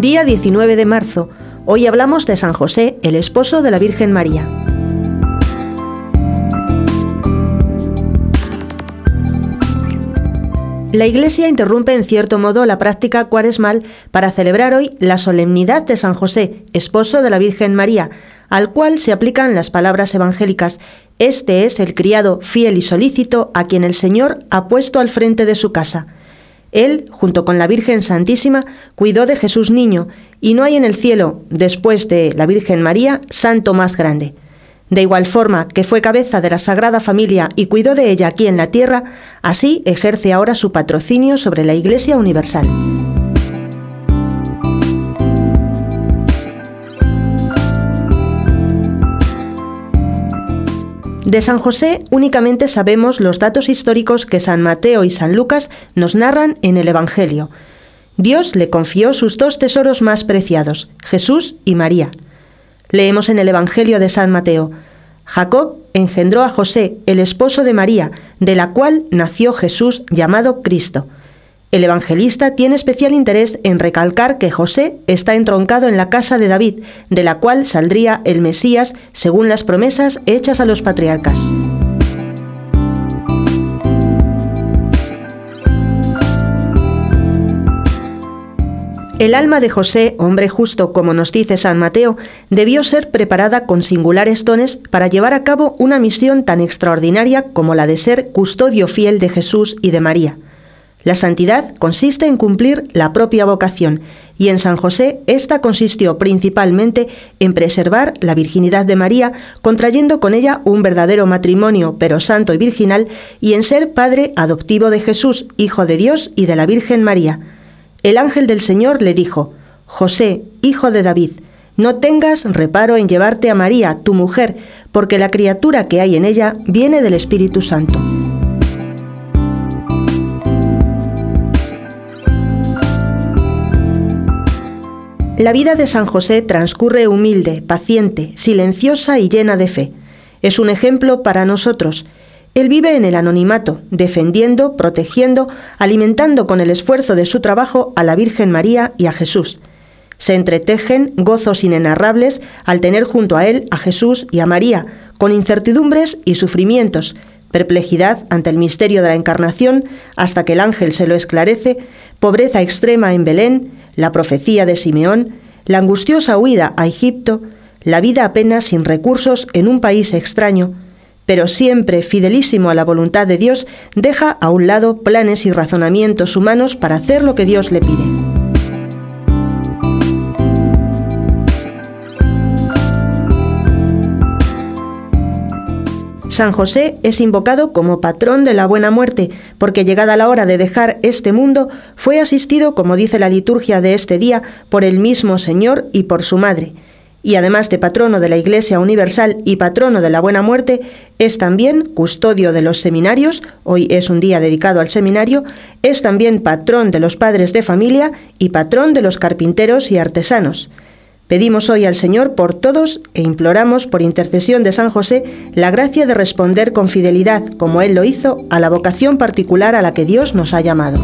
Día 19 de marzo. Hoy hablamos de San José, el esposo de la Virgen María. La Iglesia interrumpe en cierto modo la práctica cuaresmal para celebrar hoy la solemnidad de San José, esposo de la Virgen María, al cual se aplican las palabras evangélicas. Este es el criado fiel y solícito a quien el Señor ha puesto al frente de su casa. Él, junto con la Virgen Santísima, cuidó de Jesús niño, y no hay en el cielo, después de la Virgen María, santo más grande. De igual forma que fue cabeza de la Sagrada Familia y cuidó de ella aquí en la tierra, así ejerce ahora su patrocinio sobre la Iglesia Universal. De San José únicamente sabemos los datos históricos que San Mateo y San Lucas nos narran en el Evangelio. Dios le confió sus dos tesoros más preciados, Jesús y María. Leemos en el Evangelio de San Mateo, Jacob engendró a José, el esposo de María, de la cual nació Jesús llamado Cristo. El evangelista tiene especial interés en recalcar que José está entroncado en la casa de David, de la cual saldría el Mesías según las promesas hechas a los patriarcas. El alma de José, hombre justo, como nos dice San Mateo, debió ser preparada con singulares dones para llevar a cabo una misión tan extraordinaria como la de ser custodio fiel de Jesús y de María. La santidad consiste en cumplir la propia vocación, y en San José esta consistió principalmente en preservar la virginidad de María, contrayendo con ella un verdadero matrimonio, pero santo y virginal, y en ser padre adoptivo de Jesús, Hijo de Dios y de la Virgen María el ángel del Señor le dijo, José, hijo de David, no tengas reparo en llevarte a María, tu mujer, porque la criatura que hay en ella viene del Espíritu Santo. La vida de San José transcurre humilde, paciente, silenciosa y llena de fe. Es un ejemplo para nosotros él vive en el anonimato, defendiendo, protegiendo, alimentando con el esfuerzo de su trabajo a la Virgen María y a Jesús. Se entretejen gozos inenarrables al tener junto a él a Jesús y a María, con incertidumbres y sufrimientos, perplejidad ante el misterio de la encarnación hasta que el ángel se lo esclarece, pobreza extrema en Belén, la profecía de Simeón, la angustiosa huida a Egipto, la vida apenas sin recursos en un país extraño, pero siempre fidelísimo a la voluntad de Dios, deja a un lado planes y razonamientos humanos para hacer lo que Dios le pide. San José es invocado como patrón de la buena muerte, porque llegada la hora de dejar este mundo, fue asistido, como dice la liturgia de este día, por el mismo Señor y por su madre y además de patrono de la Iglesia Universal y patrono de la Buena Muerte, es también custodio de los seminarios, hoy es un día dedicado al seminario, es también patrón de los padres de familia y patrón de los carpinteros y artesanos. Pedimos hoy al Señor por todos e imploramos por intercesión de San José la gracia de responder con fidelidad, como Él lo hizo, a la vocación particular a la que Dios nos ha llamado.